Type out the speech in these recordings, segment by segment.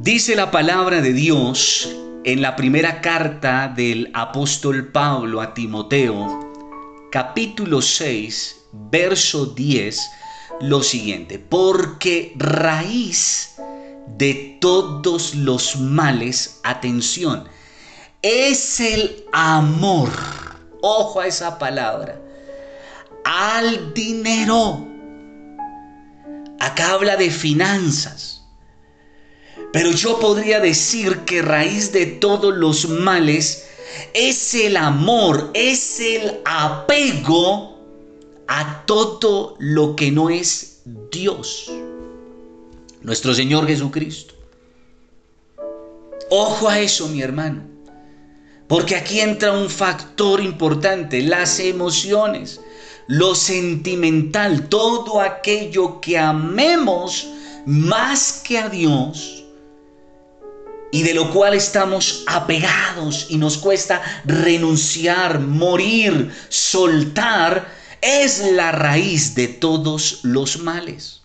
Dice la palabra de Dios en la primera carta del apóstol Pablo a Timoteo, capítulo 6, verso 10, lo siguiente, porque raíz de todos los males, atención, es el amor, ojo a esa palabra, al dinero. Acá habla de finanzas pero yo podría decir que raíz de todos los males es el amor, es el apego a todo lo que no es Dios. Nuestro Señor Jesucristo. Ojo a eso, mi hermano. Porque aquí entra un factor importante, las emociones, lo sentimental, todo aquello que amemos más que a Dios y de lo cual estamos apegados y nos cuesta renunciar, morir, soltar, es la raíz de todos los males.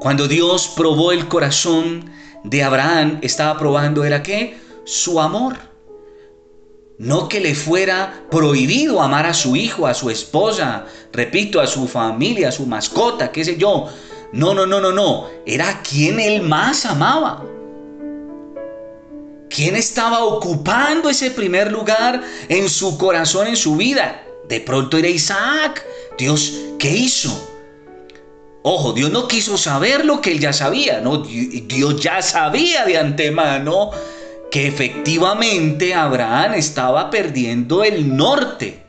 Cuando Dios probó el corazón de Abraham, estaba probando, ¿era qué? Su amor. No que le fuera prohibido amar a su hijo, a su esposa, repito, a su familia, a su mascota, qué sé yo. No, no, no, no, no. Era quien él más amaba. ¿Quién estaba ocupando ese primer lugar en su corazón, en su vida? De pronto era Isaac. Dios, ¿qué hizo? Ojo, Dios no quiso saber lo que él ya sabía. Dios ya sabía de antemano que efectivamente Abraham estaba perdiendo el norte.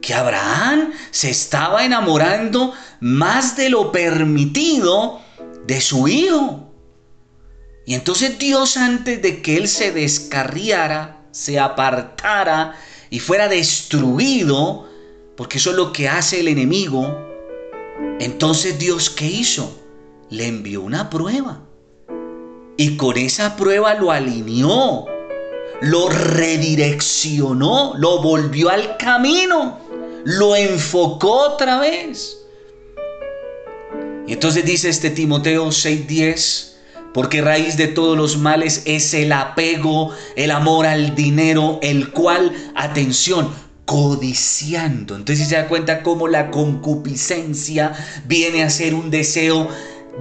Que Abraham se estaba enamorando más de lo permitido de su hijo. Y entonces Dios antes de que él se descarriara, se apartara y fuera destruido, porque eso es lo que hace el enemigo, entonces Dios ¿qué hizo? Le envió una prueba. Y con esa prueba lo alineó, lo redireccionó, lo volvió al camino, lo enfocó otra vez. Y entonces dice este Timoteo 6:10, porque raíz de todos los males es el apego, el amor al dinero, el cual, atención, codiciando. Entonces se da cuenta cómo la concupiscencia viene a ser un deseo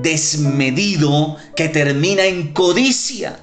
desmedido que termina en codicia.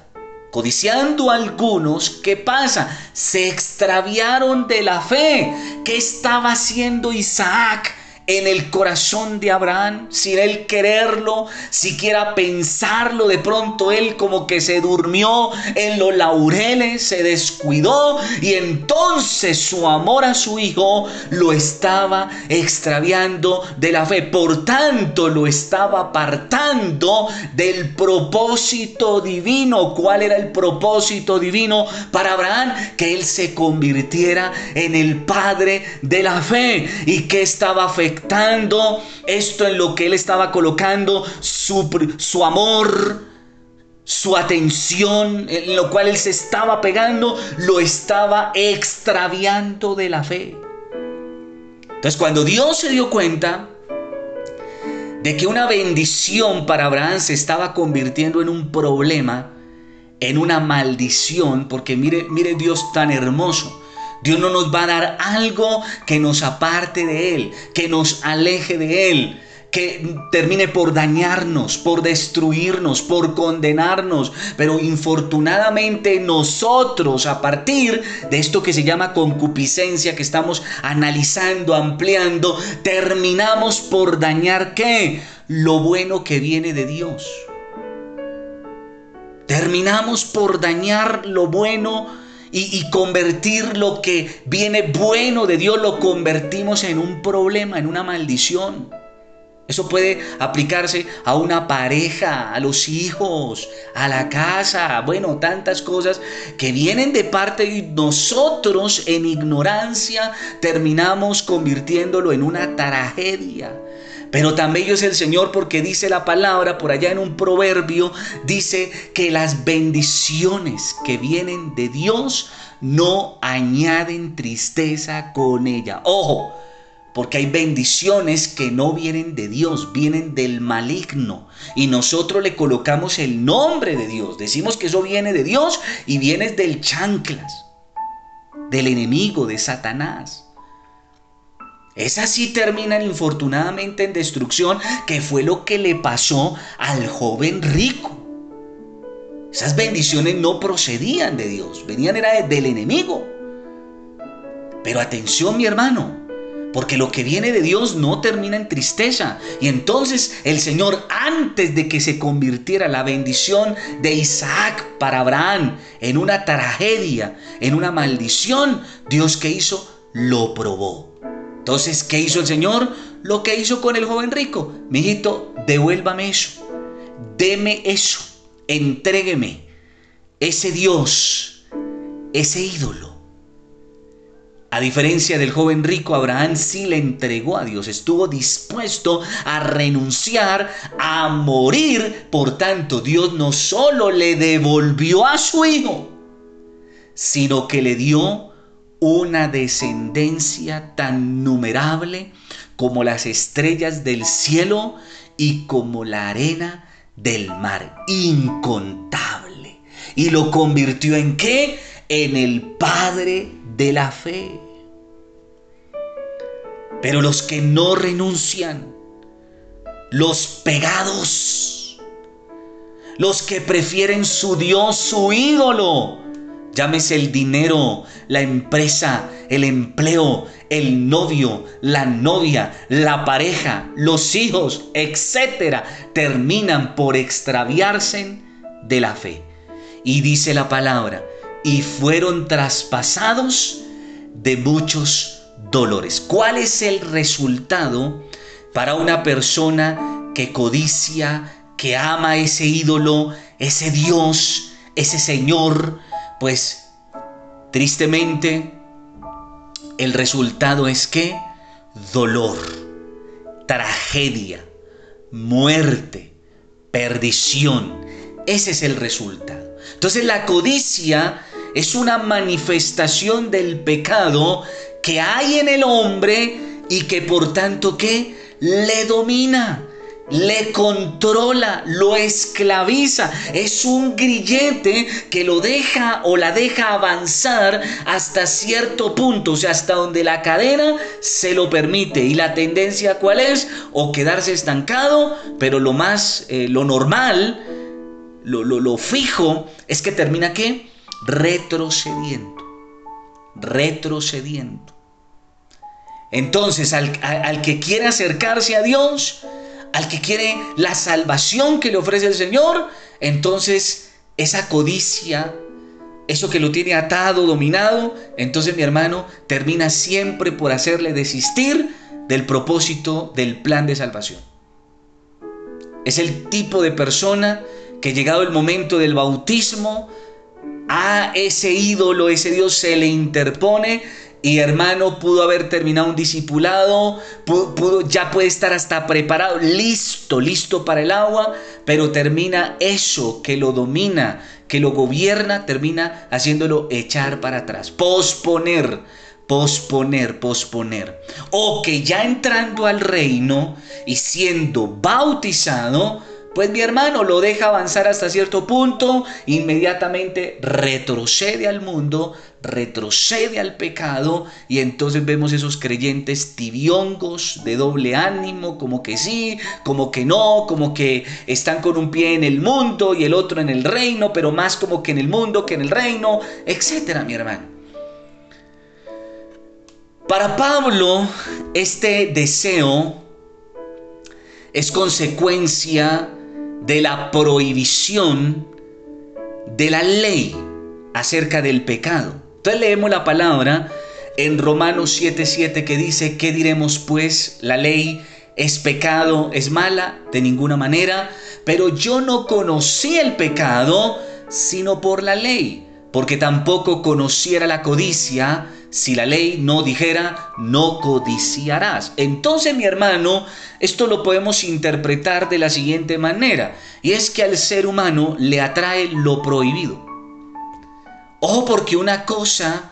Codiciando algunos, ¿qué pasa? Se extraviaron de la fe. ¿Qué estaba haciendo Isaac? En el corazón de Abraham, sin él quererlo, siquiera pensarlo, de pronto él como que se durmió en los laureles, se descuidó y entonces su amor a su hijo lo estaba extraviando de la fe, por tanto lo estaba apartando del propósito divino. ¿Cuál era el propósito divino para Abraham? Que él se convirtiera en el padre de la fe y que estaba esto en lo que él estaba colocando su, su amor, su atención, en lo cual él se estaba pegando, lo estaba extraviando de la fe. Entonces cuando Dios se dio cuenta de que una bendición para Abraham se estaba convirtiendo en un problema, en una maldición, porque mire, mire Dios tan hermoso. Dios no nos va a dar algo que nos aparte de Él, que nos aleje de Él, que termine por dañarnos, por destruirnos, por condenarnos. Pero infortunadamente nosotros, a partir de esto que se llama concupiscencia, que estamos analizando, ampliando, terminamos por dañar qué? Lo bueno que viene de Dios. Terminamos por dañar lo bueno y, convertir lo que viene bueno de Dios, lo convertimos en un problema, en una maldición. Eso puede aplicarse a una pareja, a los hijos, a la casa, bueno, tantas cosas que vienen de parte de nosotros en ignorancia terminamos convirtiéndolo en una tragedia. Pero tan bello es el Señor porque dice la palabra por allá en un proverbio, dice que las bendiciones que vienen de Dios no añaden tristeza con ella. Ojo, Porque hay bendiciones que no vienen de Dios, vienen del maligno. Y nosotros le colocamos el nombre de Dios. Decimos que eso viene de Dios y viene del chanclas, del enemigo, de Satanás. Esas sí terminan infortunadamente en destrucción, que fue lo que le pasó al joven rico. Esas bendiciones no procedían de Dios, venían era del enemigo. Pero atención mi hermano, porque lo que viene de Dios no termina en tristeza. Y entonces el Señor, antes de que se convirtiera la bendición de Isaac para Abraham en una tragedia, en una maldición, Dios que hizo, lo probó. Entonces, ¿qué hizo el Señor? Lo que hizo con el joven rico. Mijito, devuélvame eso. Deme eso. Entrégueme ese Dios, ese ídolo. A diferencia del joven rico, Abraham sí le entregó a Dios, estuvo dispuesto a renunciar, a morir. Por tanto, Dios no solo le devolvió a su hijo, sino que le dio una descendencia tan numerable como las estrellas del cielo y como la arena del mar, incontable. Y lo convirtió en qué? En el Padre de la fe. Pero los que no renuncian, los pegados, los que prefieren su Dios, su ídolo, Llámese el dinero, la empresa, el empleo, el novio, la novia, la pareja, los hijos, etcétera, terminan por extraviarse de la fe. Y dice la palabra, y fueron traspasados de muchos dolores. ¿Cuál es el resultado para una persona que codicia, que ama ese ídolo, ese Dios, ese Señor? Pues tristemente el resultado es que dolor, tragedia, muerte, perdición. Ese es el resultado. Entonces la codicia es una manifestación del pecado que hay en el hombre y que por tanto que le domina le controla, lo esclaviza. Es un grillete que lo deja o la deja avanzar hasta cierto punto, o sea, hasta donde la cadena se lo permite. ¿Y la tendencia cuál es? O quedarse estancado, pero lo más, eh, lo normal, lo, lo, fijo, es que termina qué? Retrocediendo. Retrocediendo. Entonces, al, al que quiere acercarse a Dios, al que quiere la salvación que le ofrece el Señor, entonces esa codicia, eso que lo tiene atado, dominado, entonces mi hermano termina siempre por hacerle desistir del propósito del plan de salvación. Es el tipo de persona que llegado el momento del bautismo, a ese ídolo, ese Dios se le interpone y hermano pudo haber terminado un discipulado, ya puede estar hasta preparado, listo, listo para el agua, pero termina eso que lo domina, que lo gobierna, termina haciéndolo echar para atrás, posponer, posponer, posponer. O que ya entrando al reino y siendo bautizado, pues mi hermano lo deja avanzar hasta cierto punto, inmediatamente retrocede al mundo, retrocede al pecado y entonces vemos esos creyentes tibiongos, de doble ánimo, como que sí, como que no, como que están con un pie en el mundo y el otro en el reino, pero más como que en el mundo que en el reino, etcétera, mi hermano. Para Pablo, este deseo es consecuencia de la prohibición de la ley acerca del pecado. Entonces leemos la palabra en Romanos 7:7 que dice, ¿qué diremos pues? La ley es pecado, es mala, de ninguna manera, pero yo no conocí el pecado sino por la ley, porque tampoco conociera la codicia si la ley no dijera, no codiciarás. Entonces, mi hermano, esto lo podemos interpretar de la siguiente manera, y es que al ser humano le atrae lo prohibido. Ojo porque una cosa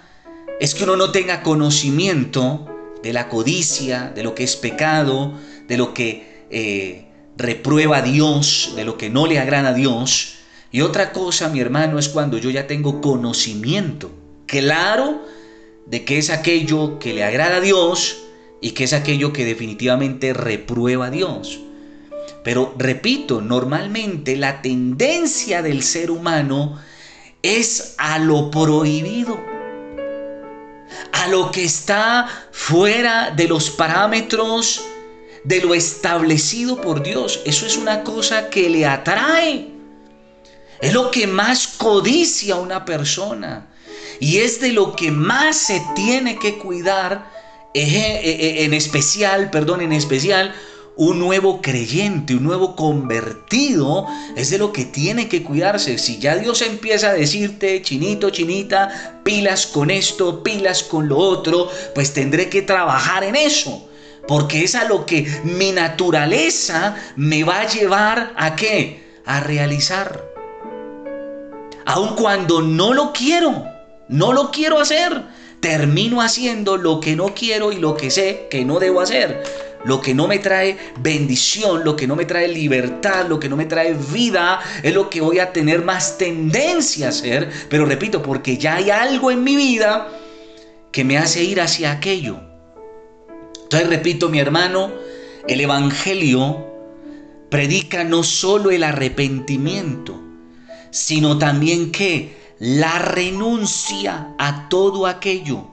es que uno no tenga conocimiento de la codicia, de lo que es pecado, de lo que eh, reprueba a Dios, de lo que no le agrada a Dios. Y otra cosa, mi hermano, es cuando yo ya tengo conocimiento claro de que es aquello que le agrada a Dios y que es aquello que definitivamente reprueba a Dios. Pero repito, normalmente la tendencia del ser humano es a lo prohibido, a lo que está fuera de los parámetros de lo establecido por Dios. Eso es una cosa que le atrae. Es lo que más codicia una persona. Y es de lo que más se tiene que cuidar, eh, eh, en especial, perdón, en especial, un nuevo creyente, un nuevo convertido, es de lo que tiene que cuidarse. Si ya Dios empieza a decirte, chinito, chinita, pilas con esto, pilas con lo otro, pues tendré que trabajar en eso. Porque es a lo que mi naturaleza me va a llevar a qué? A realizar. Aun cuando no lo quiero, no lo quiero hacer, termino haciendo lo que no quiero y lo que sé que no debo hacer lo que no me trae bendición, lo que no me trae libertad, lo que no me trae vida, es lo que voy a tener más tendencia a hacer. Pero repito, porque ya hay algo en mi vida que me hace ir hacia aquello. Entonces repito, mi hermano, el Evangelio predica no solo el arrepentimiento, sino también que la renuncia a todo aquello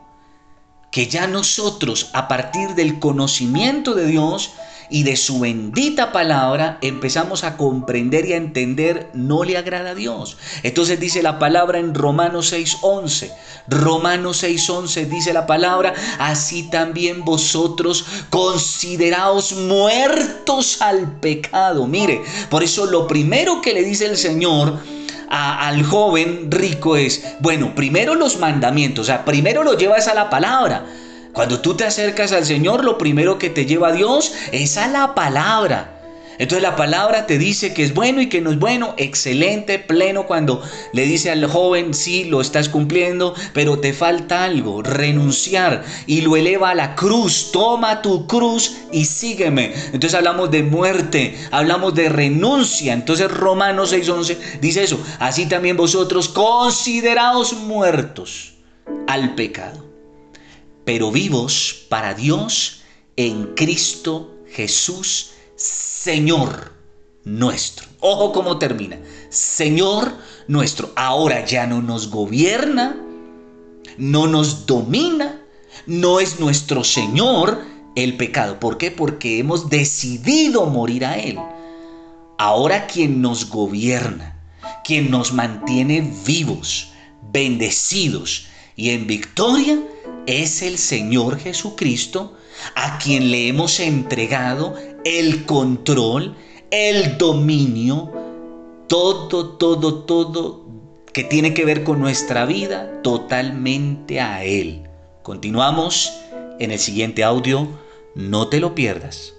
que ya nosotros a partir del conocimiento de Dios y de su bendita palabra empezamos a comprender y a entender no le agrada a Dios. Entonces dice la palabra en Romanos 6:11. Romanos 6:11 dice la palabra, así también vosotros consideraos muertos al pecado. Mire, por eso lo primero que le dice el Señor al joven rico es, bueno, primero los mandamientos, o sea, primero lo llevas a la palabra. Cuando tú te acercas al Señor, lo primero que te lleva a Dios es a la palabra. Entonces la palabra te dice que es bueno y que no es bueno, excelente, pleno, cuando le dice al joven, sí, lo estás cumpliendo, pero te falta algo, renunciar, y lo eleva a la cruz, toma tu cruz y sígueme. Entonces hablamos de muerte, hablamos de renuncia. Entonces Romanos 6:11 dice eso, así también vosotros consideraos muertos al pecado, pero vivos para Dios en Cristo Jesús Señor nuestro. Ojo cómo termina. Señor nuestro. Ahora ya no nos gobierna, no nos domina, no es nuestro Señor el pecado. ¿Por qué? Porque hemos decidido morir a Él. Ahora quien nos gobierna, quien nos mantiene vivos, bendecidos y en victoria, es el Señor Jesucristo, a quien le hemos entregado el control, el dominio, todo, todo, todo que tiene que ver con nuestra vida, totalmente a Él. Continuamos en el siguiente audio, no te lo pierdas.